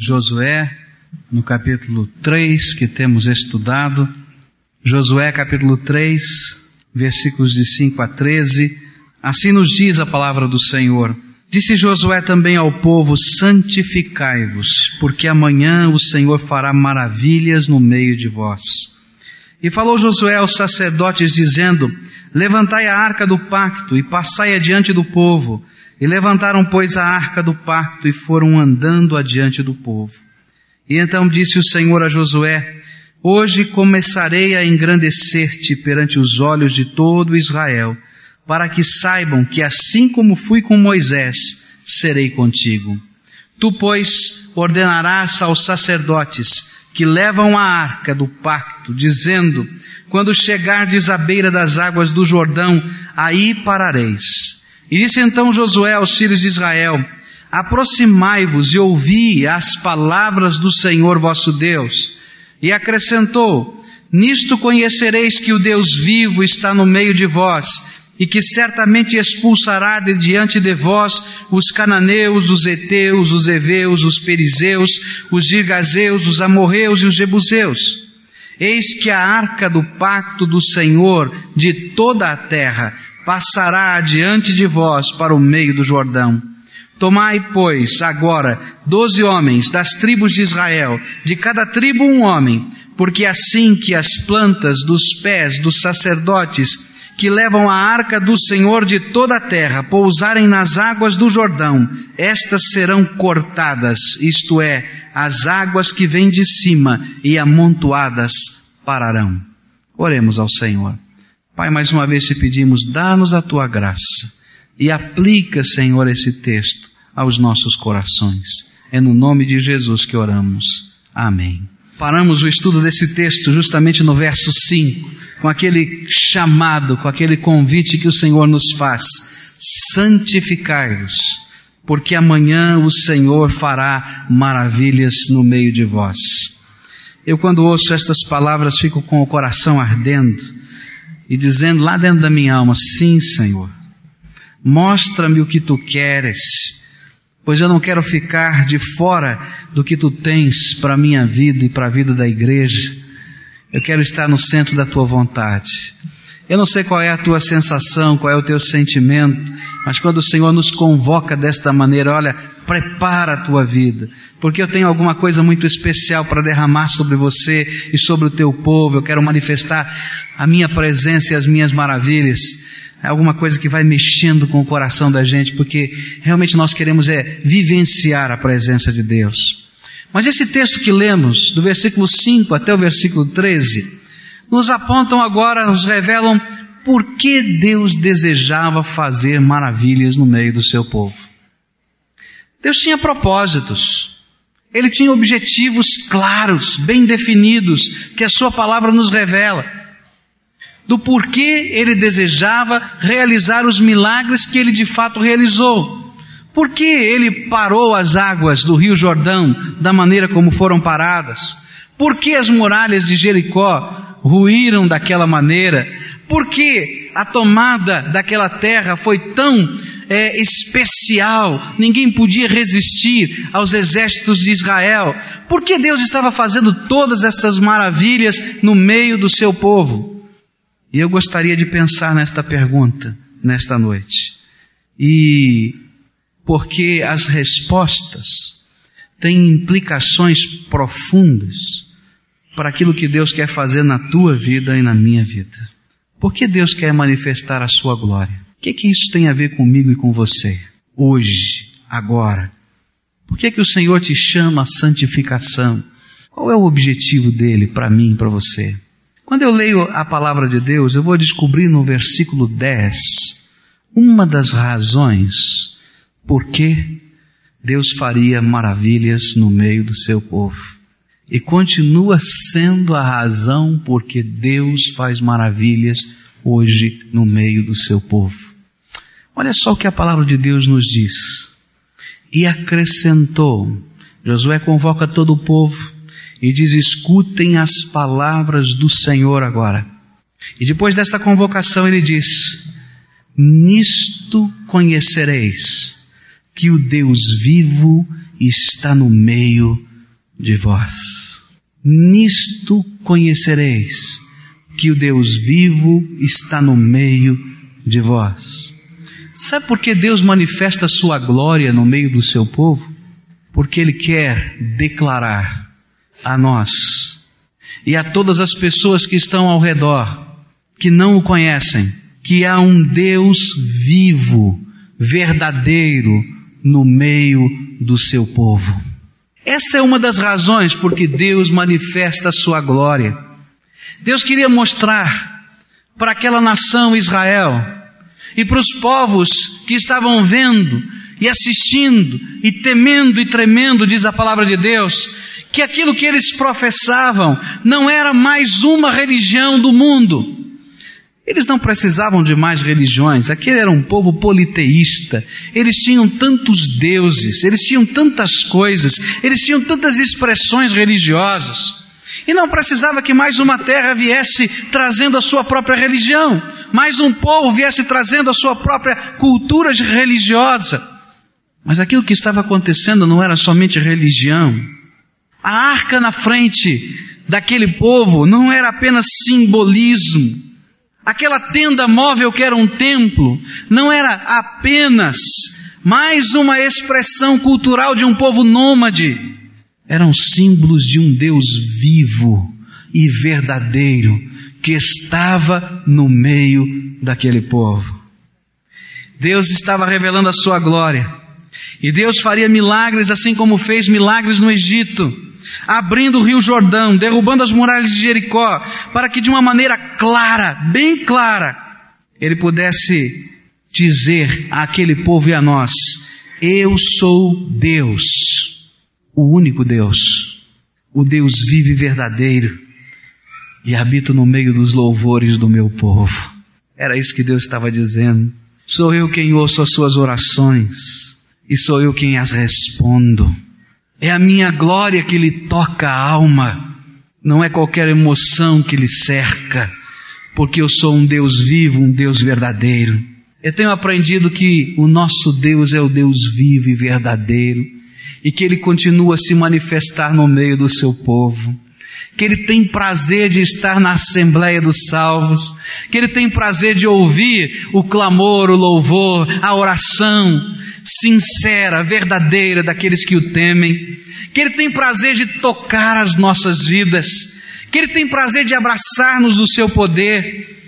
Josué, no capítulo 3, que temos estudado. Josué, capítulo 3, versículos de 5 a 13. Assim nos diz a palavra do Senhor. Disse Josué também ao povo: Santificai-vos, porque amanhã o Senhor fará maravilhas no meio de vós. E falou Josué aos sacerdotes, dizendo: Levantai a arca do pacto e passai adiante do povo. E levantaram, pois, a arca do pacto e foram andando adiante do povo. E então disse o Senhor a Josué, Hoje começarei a engrandecer-te perante os olhos de todo Israel, para que saibam que assim como fui com Moisés, serei contigo. Tu, pois, ordenarás aos sacerdotes que levam a arca do pacto, dizendo, quando chegardes à beira das águas do Jordão, aí parareis e disse então Josué aos filhos de Israel, aproximai-vos e ouvi as palavras do Senhor vosso Deus. E acrescentou, nisto conhecereis que o Deus vivo está no meio de vós, e que certamente expulsará de diante de vós os cananeus, os heteus, os heveus, os perizeus, os girgazeus, os amorreus e os jebuseus. Eis que a arca do pacto do Senhor de toda a terra passará adiante de vós para o meio do Jordão. Tomai, pois, agora doze homens das tribos de Israel, de cada tribo um homem, porque assim que as plantas dos pés dos sacerdotes que levam a arca do Senhor de toda a terra pousarem nas águas do Jordão, estas serão cortadas, isto é, as águas que vêm de cima e amontoadas pararão. Oremos ao Senhor. Pai, mais uma vez te pedimos, dá-nos a tua graça e aplica, Senhor, esse texto aos nossos corações. É no nome de Jesus que oramos. Amém. Paramos o estudo desse texto justamente no verso 5, com aquele chamado, com aquele convite que o Senhor nos faz: santificai-vos, porque amanhã o Senhor fará maravilhas no meio de vós. Eu, quando ouço estas palavras, fico com o coração ardendo e dizendo lá dentro da minha alma: Sim, Senhor, mostra-me o que tu queres, pois eu não quero ficar de fora do que tu tens para a minha vida e para a vida da igreja. Eu quero estar no centro da tua vontade. Eu não sei qual é a tua sensação, qual é o teu sentimento, mas quando o Senhor nos convoca desta maneira, olha, prepara a tua vida, porque eu tenho alguma coisa muito especial para derramar sobre você e sobre o teu povo, eu quero manifestar a minha presença e as minhas maravilhas. É alguma coisa que vai mexendo com o coração da gente, porque realmente nós queremos é vivenciar a presença de Deus. Mas esse texto que lemos, do versículo 5 até o versículo 13, nos apontam agora, nos revelam por que Deus desejava fazer maravilhas no meio do seu povo. Deus tinha propósitos. Ele tinha objetivos claros, bem definidos, que a sua palavra nos revela. Do porquê ele desejava realizar os milagres que ele de fato realizou. Por que ele parou as águas do Rio Jordão da maneira como foram paradas? Por que as muralhas de Jericó ruíram daquela maneira? Por que a tomada daquela terra foi tão é, especial? Ninguém podia resistir aos exércitos de Israel. Por que Deus estava fazendo todas essas maravilhas no meio do seu povo? E eu gostaria de pensar nesta pergunta nesta noite. E porque as respostas têm implicações profundas para aquilo que Deus quer fazer na tua vida e na minha vida. Por que Deus quer manifestar a sua glória? O que, que isso tem a ver comigo e com você? Hoje, agora. Por que, que o Senhor te chama a santificação? Qual é o objetivo dele para mim e para você? Quando eu leio a palavra de Deus, eu vou descobrir no versículo 10 uma das razões por que Deus faria maravilhas no meio do seu povo e continua sendo a razão porque Deus faz maravilhas hoje no meio do seu povo. Olha só o que a palavra de Deus nos diz. E acrescentou, Josué convoca todo o povo e diz: escutem as palavras do Senhor agora. E depois dessa convocação ele diz: Nisto conhecereis que o Deus vivo está no meio de vós. Nisto conhecereis que o Deus vivo está no meio de vós. Sabe por que Deus manifesta a sua glória no meio do seu povo? Porque Ele quer declarar a nós e a todas as pessoas que estão ao redor, que não o conhecem, que há um Deus vivo, verdadeiro, no meio do seu povo. Essa é uma das razões por que Deus manifesta a sua glória. Deus queria mostrar para aquela nação Israel e para os povos que estavam vendo e assistindo e temendo e tremendo, diz a palavra de Deus, que aquilo que eles professavam não era mais uma religião do mundo. Eles não precisavam de mais religiões, aquele era um povo politeísta, eles tinham tantos deuses, eles tinham tantas coisas, eles tinham tantas expressões religiosas. E não precisava que mais uma terra viesse trazendo a sua própria religião, mais um povo viesse trazendo a sua própria cultura religiosa. Mas aquilo que estava acontecendo não era somente religião. A arca na frente daquele povo não era apenas simbolismo. Aquela tenda móvel que era um templo não era apenas mais uma expressão cultural de um povo nômade eram símbolos de um Deus vivo e verdadeiro que estava no meio daquele povo. Deus estava revelando a sua glória. E Deus faria milagres assim como fez milagres no Egito, abrindo o rio Jordão, derrubando as muralhas de Jericó, para que de uma maneira clara, bem clara, ele pudesse dizer àquele povo e a nós: Eu sou Deus o único Deus, o Deus vivo e verdadeiro, e habito no meio dos louvores do meu povo. Era isso que Deus estava dizendo. Sou eu quem ouço as suas orações, e sou eu quem as respondo. É a minha glória que lhe toca a alma, não é qualquer emoção que lhe cerca, porque eu sou um Deus vivo, um Deus verdadeiro. Eu tenho aprendido que o nosso Deus é o Deus vivo e verdadeiro e que Ele continua a se manifestar no meio do seu povo. Que Ele tem prazer de estar na Assembleia dos Salvos, que Ele tem prazer de ouvir o clamor, o louvor, a oração sincera, verdadeira daqueles que o temem, que Ele tem prazer de tocar as nossas vidas, que Ele tem prazer de abraçar-nos no seu poder,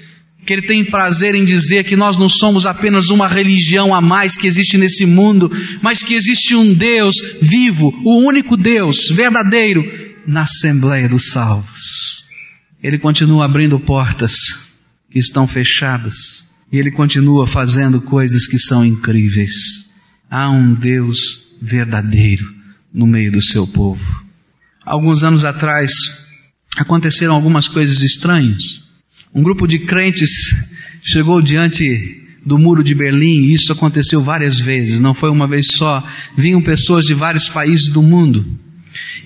que Ele tem prazer em dizer que nós não somos apenas uma religião a mais que existe nesse mundo, mas que existe um Deus vivo, o único Deus verdadeiro, na Assembleia dos Salvos. Ele continua abrindo portas que estão fechadas, e Ele continua fazendo coisas que são incríveis. Há um Deus verdadeiro no meio do seu povo. Alguns anos atrás, aconteceram algumas coisas estranhas. Um grupo de crentes chegou diante do muro de Berlim, e isso aconteceu várias vezes, não foi uma vez só. Vinham pessoas de vários países do mundo.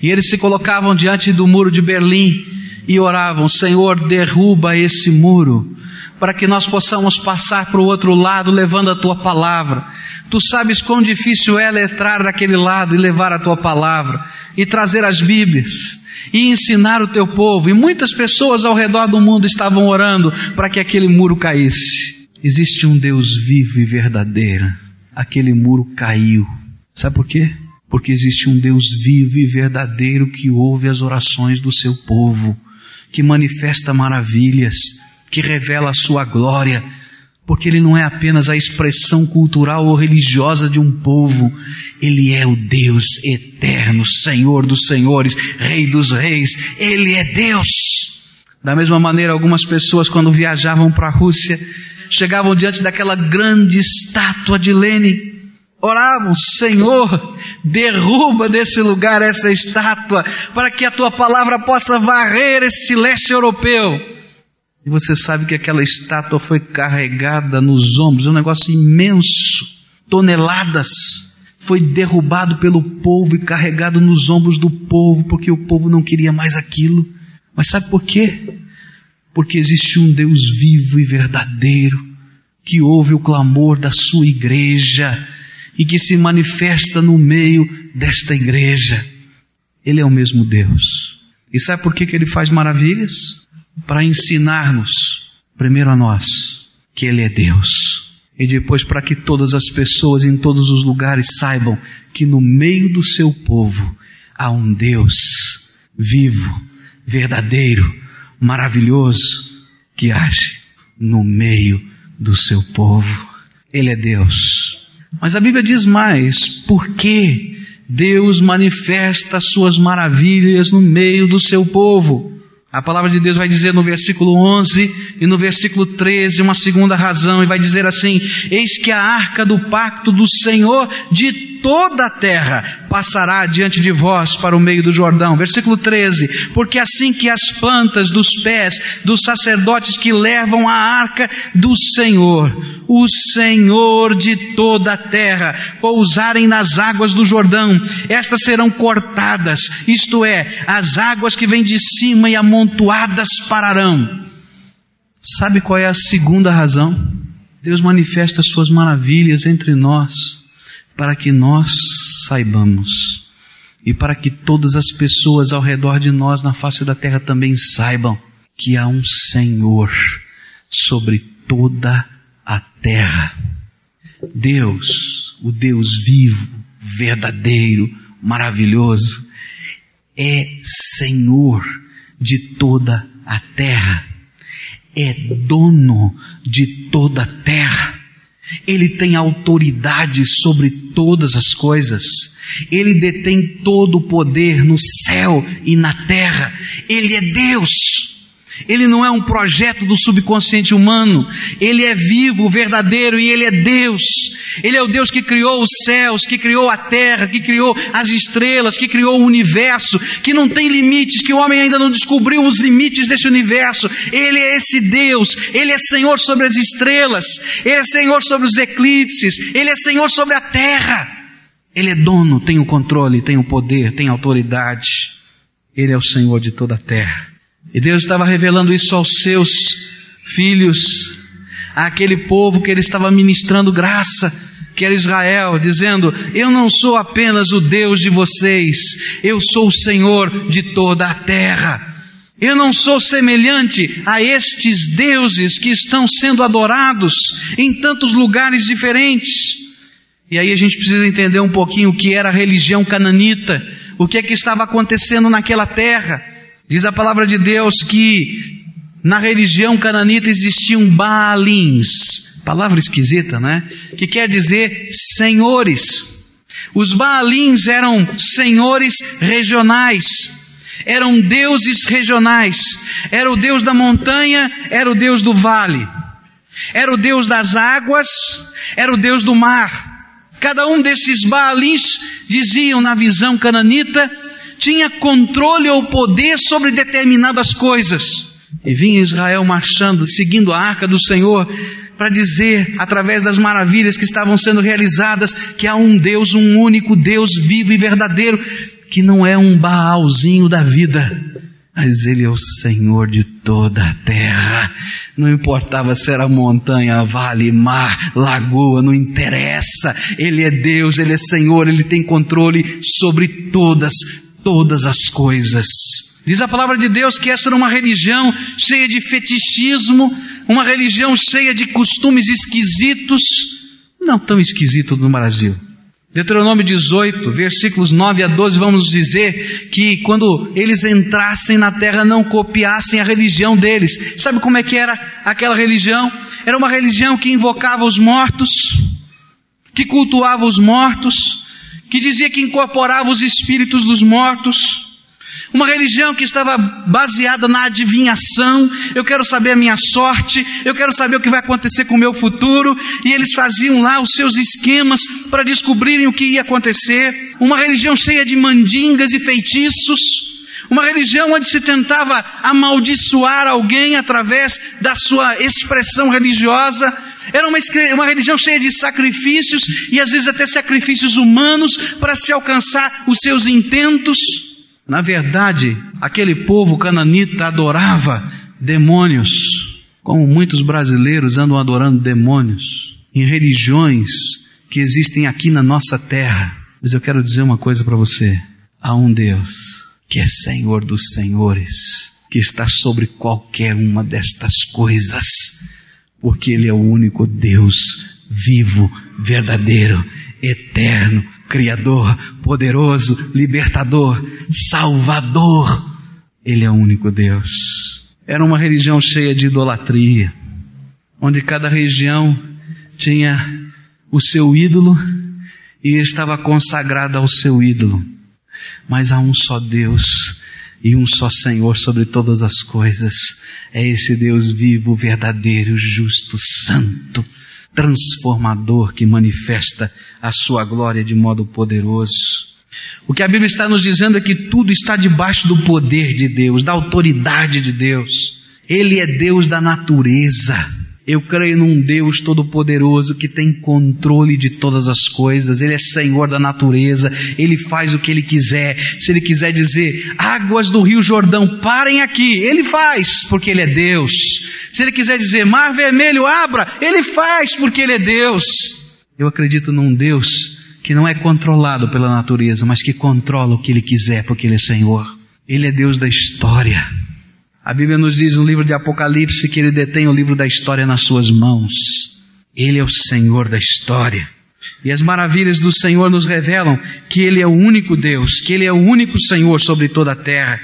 E eles se colocavam diante do muro de Berlim e oravam: Senhor, derruba esse muro, para que nós possamos passar para o outro lado levando a tua palavra. Tu sabes quão difícil é letrar daquele lado e levar a tua palavra e trazer as Bíblias e ensinar o teu povo. E muitas pessoas ao redor do mundo estavam orando para que aquele muro caísse. Existe um Deus vivo e verdadeiro. Aquele muro caiu. Sabe por quê? Porque existe um Deus vivo e verdadeiro que ouve as orações do seu povo, que manifesta maravilhas, que revela a sua glória, porque ele não é apenas a expressão cultural ou religiosa de um povo, ele é o Deus eterno, Senhor dos senhores, Rei dos reis, ele é Deus. Da mesma maneira, algumas pessoas, quando viajavam para a Rússia, chegavam diante daquela grande estátua de Lenin, oravam, Senhor, derruba desse lugar essa estátua, para que a tua palavra possa varrer este leste europeu. E você sabe que aquela estátua foi carregada nos ombros, é um negócio imenso, toneladas. Foi derrubado pelo povo e carregado nos ombros do povo, porque o povo não queria mais aquilo. Mas sabe por quê? Porque existe um Deus vivo e verdadeiro, que ouve o clamor da sua igreja e que se manifesta no meio desta igreja. Ele é o mesmo Deus. E sabe por que, que ele faz maravilhas? Para ensinar-nos, primeiro a nós, que Ele é Deus. E depois para que todas as pessoas em todos os lugares saibam que no meio do seu povo há um Deus vivo, verdadeiro, maravilhoso, que age no meio do seu povo. Ele é Deus. Mas a Bíblia diz mais, por que Deus manifesta suas maravilhas no meio do seu povo? A palavra de Deus vai dizer no versículo 11 e no versículo 13 uma segunda razão, e vai dizer assim: Eis que a arca do pacto do Senhor de toda a terra passará diante de vós para o meio do Jordão. Versículo 13: Porque assim que as plantas dos pés dos sacerdotes que levam a arca do Senhor, o Senhor de toda a terra, pousarem nas águas do Jordão, estas serão cortadas, isto é, as águas que vêm de cima e amontoadas pararão. Sabe qual é a segunda razão? Deus manifesta suas maravilhas entre nós para que nós saibamos e para que todas as pessoas ao redor de nós na face da terra também saibam que há um Senhor sobre toda a terra. Deus, o Deus vivo, verdadeiro, maravilhoso, é Senhor de toda a terra, é dono de toda a terra. Ele tem autoridade sobre todas as coisas. Ele detém todo o poder no céu e na terra. Ele é Deus. Ele não é um projeto do subconsciente humano. Ele é vivo, verdadeiro e ele é Deus. Ele é o Deus que criou os céus, que criou a terra, que criou as estrelas, que criou o universo, que não tem limites, que o homem ainda não descobriu os limites desse universo. Ele é esse Deus. Ele é Senhor sobre as estrelas. Ele é Senhor sobre os eclipses. Ele é Senhor sobre a terra. Ele é dono, tem o controle, tem o poder, tem autoridade. Ele é o Senhor de toda a terra. E Deus estava revelando isso aos seus filhos, àquele povo que ele estava ministrando graça, que era Israel, dizendo: Eu não sou apenas o Deus de vocês, eu sou o Senhor de toda a terra. Eu não sou semelhante a estes deuses que estão sendo adorados em tantos lugares diferentes. E aí a gente precisa entender um pouquinho o que era a religião cananita, o que é que estava acontecendo naquela terra. Diz a palavra de Deus que na religião cananita existiam Baalins, palavra esquisita, né? Que quer dizer senhores. Os Baalins eram senhores regionais, eram deuses regionais. Era o deus da montanha, era o deus do vale, era o deus das águas, era o deus do mar. Cada um desses Baalins diziam na visão cananita tinha controle ou poder sobre determinadas coisas. E vinha Israel marchando, seguindo a arca do Senhor, para dizer, através das maravilhas que estavam sendo realizadas, que há um Deus, um único Deus vivo e verdadeiro, que não é um Baalzinho da vida, mas Ele é o Senhor de toda a terra. Não importava se era montanha, vale, mar, lagoa, não interessa. Ele é Deus, Ele é Senhor, Ele tem controle sobre todas todas as coisas. Diz a palavra de Deus que essa era uma religião cheia de fetichismo, uma religião cheia de costumes esquisitos, não tão esquisito no Brasil. Deuteronômio 18, versículos 9 a 12, vamos dizer que quando eles entrassem na terra não copiassem a religião deles. Sabe como é que era aquela religião? Era uma religião que invocava os mortos, que cultuava os mortos, que dizia que incorporava os espíritos dos mortos, uma religião que estava baseada na adivinhação, eu quero saber a minha sorte, eu quero saber o que vai acontecer com o meu futuro, e eles faziam lá os seus esquemas para descobrirem o que ia acontecer, uma religião cheia de mandingas e feitiços, uma religião onde se tentava amaldiçoar alguém através da sua expressão religiosa, era uma, uma religião cheia de sacrifícios e às vezes até sacrifícios humanos para se alcançar os seus intentos. Na verdade, aquele povo cananita adorava demônios, como muitos brasileiros andam adorando demônios em religiões que existem aqui na nossa terra. Mas eu quero dizer uma coisa para você. Há um Deus que é Senhor dos Senhores, que está sobre qualquer uma destas coisas, porque Ele é o único Deus vivo, verdadeiro, eterno, Criador, poderoso, libertador, Salvador. Ele é o único Deus. Era uma religião cheia de idolatria, onde cada região tinha o seu ídolo e estava consagrada ao seu ídolo. Mas há um só Deus e um só Senhor sobre todas as coisas. É esse Deus vivo, verdadeiro, justo, santo, transformador que manifesta a sua glória de modo poderoso. O que a Bíblia está nos dizendo é que tudo está debaixo do poder de Deus, da autoridade de Deus. Ele é Deus da natureza. Eu creio num Deus todo-poderoso que tem controle de todas as coisas. Ele é Senhor da natureza. Ele faz o que Ele quiser. Se Ele quiser dizer, águas do Rio Jordão, parem aqui. Ele faz, porque Ele é Deus. Se Ele quiser dizer, mar vermelho, abra. Ele faz, porque Ele é Deus. Eu acredito num Deus que não é controlado pela natureza, mas que controla o que Ele quiser, porque Ele é Senhor. Ele é Deus da história. A Bíblia nos diz no livro de Apocalipse que ele detém o livro da história nas suas mãos. Ele é o Senhor da história. E as maravilhas do Senhor nos revelam que Ele é o único Deus, que Ele é o único Senhor sobre toda a terra.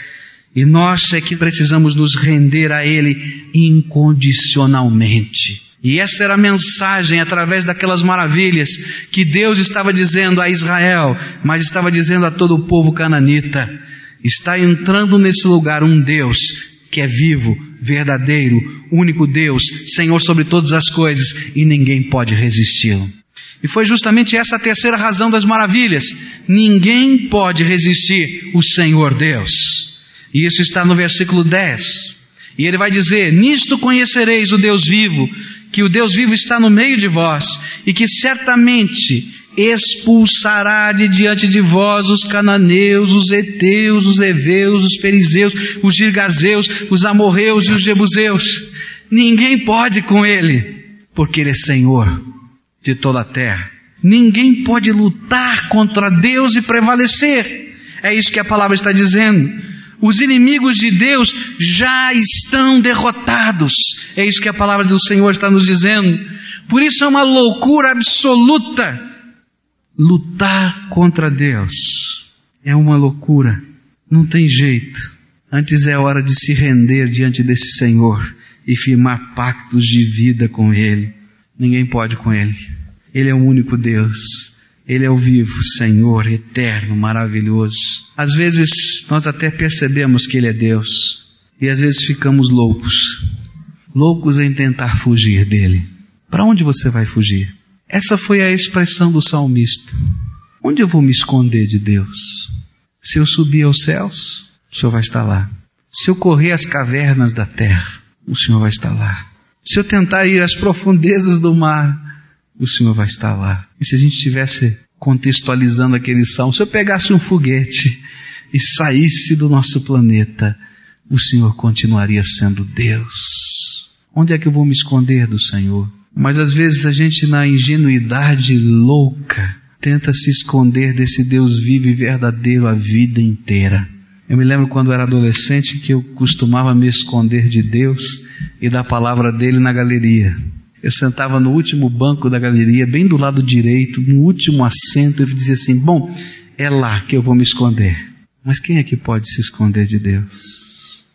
E nós é que precisamos nos render a Ele incondicionalmente. E essa era a mensagem através daquelas maravilhas que Deus estava dizendo a Israel, mas estava dizendo a todo o povo cananita. Está entrando nesse lugar um Deus que é vivo, verdadeiro, único Deus, Senhor sobre todas as coisas, e ninguém pode resisti-lo. E foi justamente essa a terceira razão das maravilhas. Ninguém pode resistir o Senhor Deus. E isso está no versículo 10. E ele vai dizer: Nisto conhecereis o Deus vivo, que o Deus vivo está no meio de vós, e que certamente expulsará de diante de vós os cananeus, os heteus, os heveus, os perizeus, os girgazeus, os amorreus e os jebuseus. Ninguém pode com ele, porque ele é Senhor de toda a terra. Ninguém pode lutar contra Deus e prevalecer. É isso que a palavra está dizendo. Os inimigos de Deus já estão derrotados. É isso que a palavra do Senhor está nos dizendo. Por isso é uma loucura absoluta Lutar contra Deus é uma loucura. Não tem jeito. Antes é hora de se render diante desse Senhor e firmar pactos de vida com Ele. Ninguém pode com Ele. Ele é o único Deus. Ele é o vivo Senhor, eterno, maravilhoso. Às vezes nós até percebemos que Ele é Deus e às vezes ficamos loucos. Loucos em tentar fugir dele. Para onde você vai fugir? Essa foi a expressão do salmista. Onde eu vou me esconder de Deus? Se eu subir aos céus, o Senhor vai estar lá. Se eu correr às cavernas da terra, o Senhor vai estar lá. Se eu tentar ir às profundezas do mar, o Senhor vai estar lá. E se a gente estivesse contextualizando aquele salmo, se eu pegasse um foguete e saísse do nosso planeta, o Senhor continuaria sendo Deus. Onde é que eu vou me esconder do Senhor? Mas às vezes a gente, na ingenuidade louca, tenta se esconder desse Deus vivo e verdadeiro a vida inteira. Eu me lembro quando era adolescente que eu costumava me esconder de Deus e da palavra dele na galeria. Eu sentava no último banco da galeria, bem do lado direito, no último assento, e dizia assim: Bom, é lá que eu vou me esconder. Mas quem é que pode se esconder de Deus?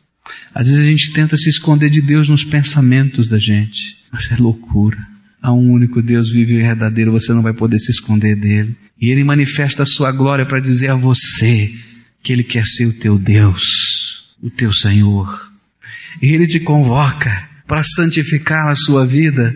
Às vezes a gente tenta se esconder de Deus nos pensamentos da gente. Mas é loucura. Há um único Deus vivo e verdadeiro, você não vai poder se esconder dele. E ele manifesta a sua glória para dizer a você que ele quer ser o teu Deus, o teu Senhor. E ele te convoca para santificar a sua vida,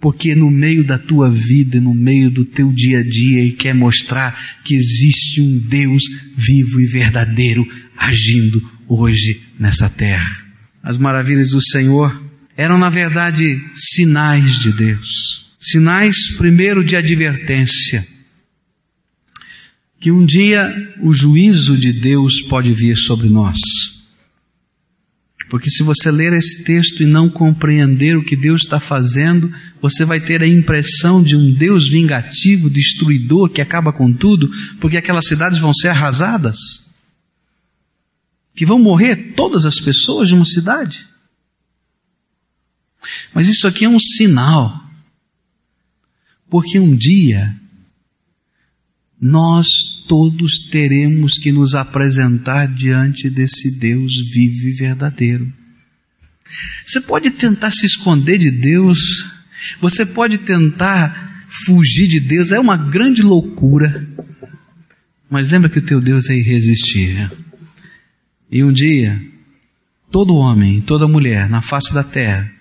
porque no meio da tua vida, no meio do teu dia a dia, ele quer mostrar que existe um Deus vivo e verdadeiro agindo hoje nessa terra. As maravilhas do Senhor eram na verdade sinais de Deus. Sinais, primeiro, de advertência. Que um dia o juízo de Deus pode vir sobre nós. Porque se você ler esse texto e não compreender o que Deus está fazendo, você vai ter a impressão de um Deus vingativo, destruidor, que acaba com tudo, porque aquelas cidades vão ser arrasadas. Que vão morrer todas as pessoas de uma cidade. Mas isso aqui é um sinal. Porque um dia nós todos teremos que nos apresentar diante desse Deus vivo e verdadeiro. Você pode tentar se esconder de Deus, você pode tentar fugir de Deus, é uma grande loucura. Mas lembra que o teu Deus é irresistível. E um dia, todo homem, toda mulher na face da terra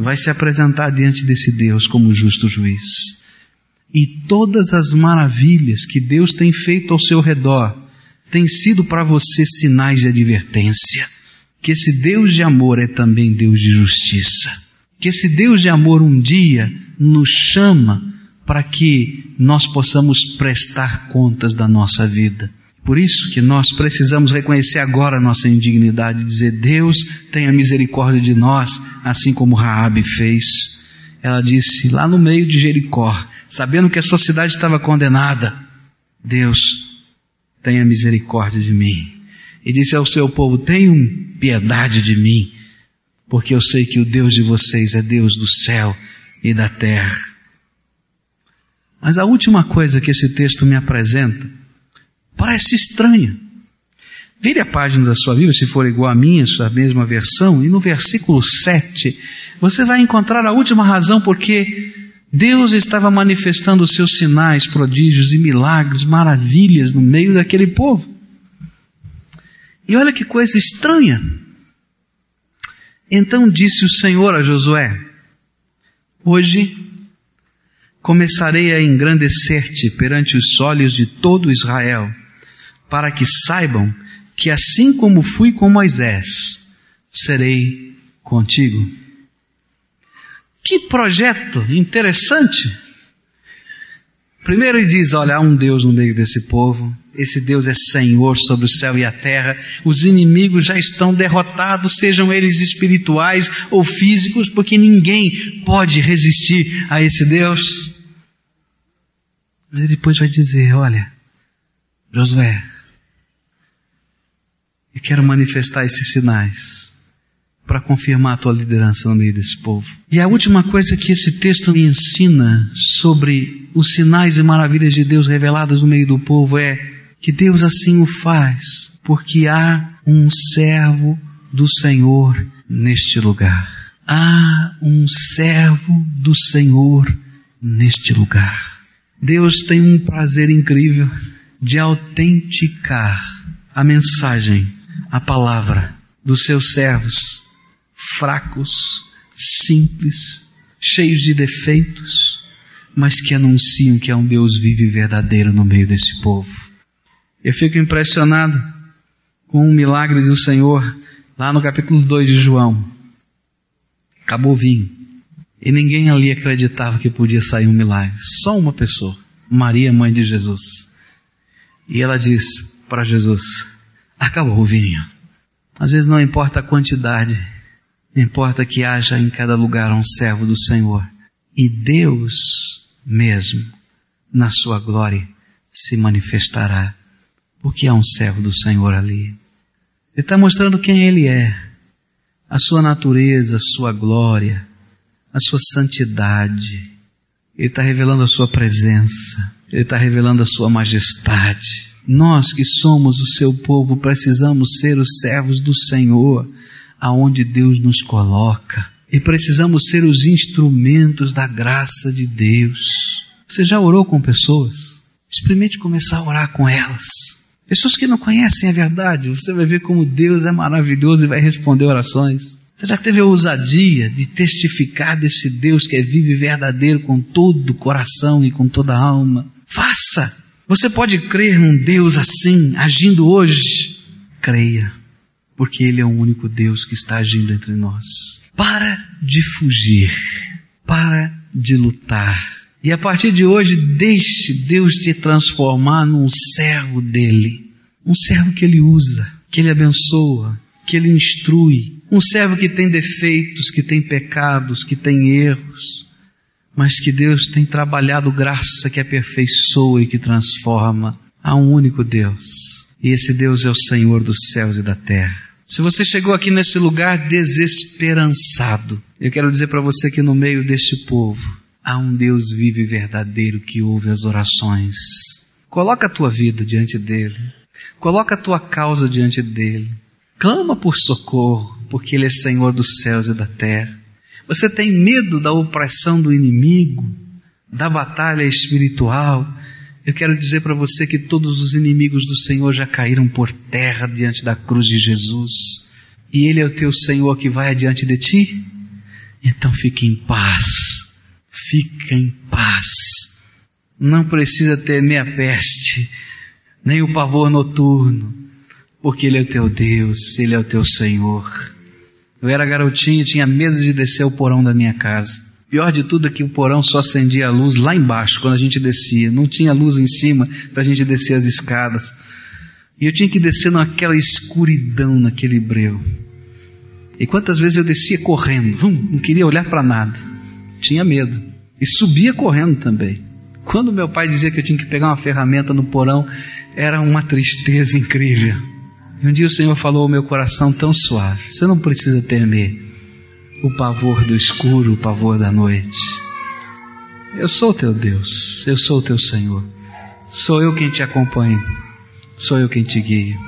vai se apresentar diante desse Deus como justo juiz e todas as maravilhas que Deus tem feito ao seu redor têm sido para você sinais de advertência. Que esse Deus de amor é também Deus de justiça. Que esse Deus de amor um dia nos chama para que nós possamos prestar contas da nossa vida. Por isso que nós precisamos reconhecer agora a nossa indignidade e dizer: Deus tenha misericórdia de nós, assim como Raabe fez. Ela disse lá no meio de Jericó: sabendo que a sua cidade estava condenada, Deus, tenha misericórdia de mim. E disse ao seu povo: Tenham piedade de mim, porque eu sei que o Deus de vocês é Deus do céu e da terra. Mas a última coisa que esse texto me apresenta parece estranha. Vire a página da sua Bíblia, se for igual a minha, sua mesma versão, e no versículo 7, você vai encontrar a última razão porque Deus estava manifestando os seus sinais, prodígios e milagres, maravilhas no meio daquele povo. E olha que coisa estranha. Então disse o Senhor a Josué: Hoje começarei a engrandecer-te perante os olhos de todo Israel, para que saibam que assim como fui com Moisés, serei contigo. Que projeto interessante! Primeiro ele diz: olha, há um Deus no meio desse povo, esse Deus é Senhor sobre o céu e a terra, os inimigos já estão derrotados, sejam eles espirituais ou físicos, porque ninguém pode resistir a esse Deus. Mas ele depois vai dizer: olha, Josué, eu quero manifestar esses sinais para confirmar a tua liderança no meio desse povo. E a última coisa que esse texto me ensina sobre os sinais e maravilhas de Deus reveladas no meio do povo é que Deus assim o faz, porque há um servo do Senhor neste lugar. Há um servo do Senhor neste lugar. Deus tem um prazer incrível de autenticar a mensagem, a palavra dos seus servos fracos, simples, cheios de defeitos, mas que anunciam que há um Deus vivo e verdadeiro no meio desse povo. Eu fico impressionado com um milagre do Senhor lá no capítulo 2 de João. Acabou o vinho. E ninguém ali acreditava que podia sair um milagre. Só uma pessoa, Maria, mãe de Jesus. E ela disse para Jesus: Acabou o vinho. Às vezes não importa a quantidade, Importa que haja em cada lugar um servo do Senhor. E Deus mesmo, na sua glória, se manifestará. Porque há um servo do Senhor ali. Ele está mostrando quem Ele é. A sua natureza, a sua glória, a sua santidade. Ele está revelando a sua presença. Ele está revelando a sua majestade. Nós que somos o seu povo precisamos ser os servos do Senhor aonde Deus nos coloca. E precisamos ser os instrumentos da graça de Deus. Você já orou com pessoas? Experimente começar a orar com elas. Pessoas que não conhecem a verdade, você vai ver como Deus é maravilhoso e vai responder orações. Você já teve a ousadia de testificar desse Deus que é vivo e verdadeiro com todo o coração e com toda a alma? Faça! Você pode crer num Deus assim, agindo hoje? Creia porque Ele é o único Deus que está agindo entre nós. Para de fugir, para de lutar. E a partir de hoje, deixe Deus te transformar num servo dele. Um servo que Ele usa, que Ele abençoa, que Ele instrui, Um servo que tem defeitos, que tem pecados, que tem erros, mas que Deus tem trabalhado graça que aperfeiçoa e que transforma. Há um único Deus. E esse Deus é o Senhor dos céus e da terra. Se você chegou aqui nesse lugar desesperançado, eu quero dizer para você que no meio deste povo há um Deus vivo e verdadeiro que ouve as orações. Coloca a tua vida diante dele. Coloca a tua causa diante dele. Clama por socorro, porque ele é Senhor dos céus e da terra. Você tem medo da opressão do inimigo, da batalha espiritual, eu quero dizer para você que todos os inimigos do Senhor já caíram por terra diante da cruz de Jesus. E Ele é o teu Senhor que vai adiante de ti. Então fique em paz. Fica em paz. Não precisa temer a peste, nem o pavor noturno, porque Ele é o teu Deus, Ele é o teu Senhor. Eu era garotinho e tinha medo de descer o porão da minha casa. Pior de tudo é que o porão só acendia a luz lá embaixo, quando a gente descia. Não tinha luz em cima para a gente descer as escadas. E eu tinha que descer naquela escuridão, naquele breu. E quantas vezes eu descia correndo, hum, não queria olhar para nada. Tinha medo. E subia correndo também. Quando meu pai dizia que eu tinha que pegar uma ferramenta no porão, era uma tristeza incrível. E um dia o Senhor falou ao meu coração tão suave: Você não precisa temer o pavor do escuro, o pavor da noite. Eu sou teu Deus, eu sou teu Senhor. Sou eu quem te acompanho, sou eu quem te guio.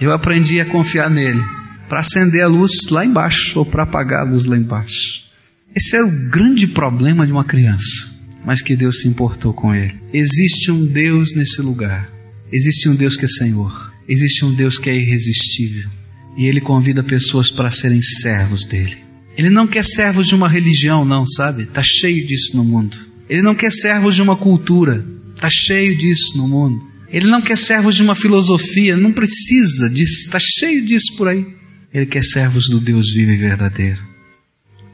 Eu aprendi a confiar nele para acender a luz lá embaixo ou para apagar a luz lá embaixo. Esse era o grande problema de uma criança, mas que Deus se importou com ele. Existe um Deus nesse lugar. Existe um Deus que é Senhor. Existe um Deus que é irresistível. E ele convida pessoas para serem servos dele. Ele não quer servos de uma religião, não, sabe? Está cheio disso no mundo. Ele não quer servos de uma cultura. Está cheio disso no mundo. Ele não quer servos de uma filosofia. Não precisa disso. Está cheio disso por aí. Ele quer servos do Deus vivo e verdadeiro.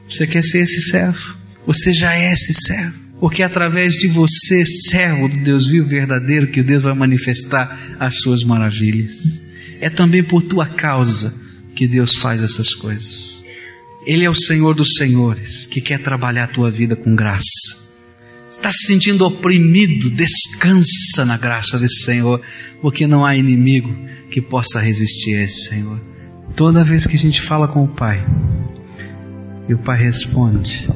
Você quer ser esse servo? Você já é esse servo. Porque através de você, servo do Deus vivo verdadeiro, que Deus vai manifestar as suas maravilhas. É também por tua causa que Deus faz essas coisas. Ele é o Senhor dos Senhores, que quer trabalhar a tua vida com graça. Está se sentindo oprimido, descansa na graça desse Senhor, porque não há inimigo que possa resistir a esse Senhor. Toda vez que a gente fala com o Pai, e o Pai responde,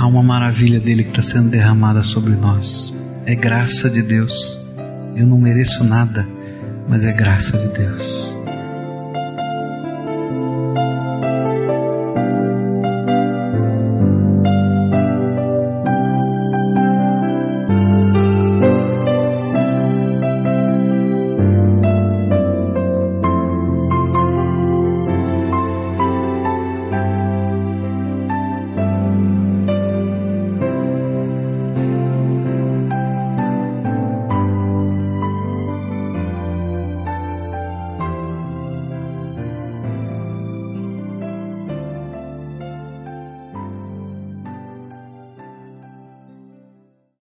há uma maravilha dele que está sendo derramada sobre nós. É graça de Deus. Eu não mereço nada, mas é graça de Deus.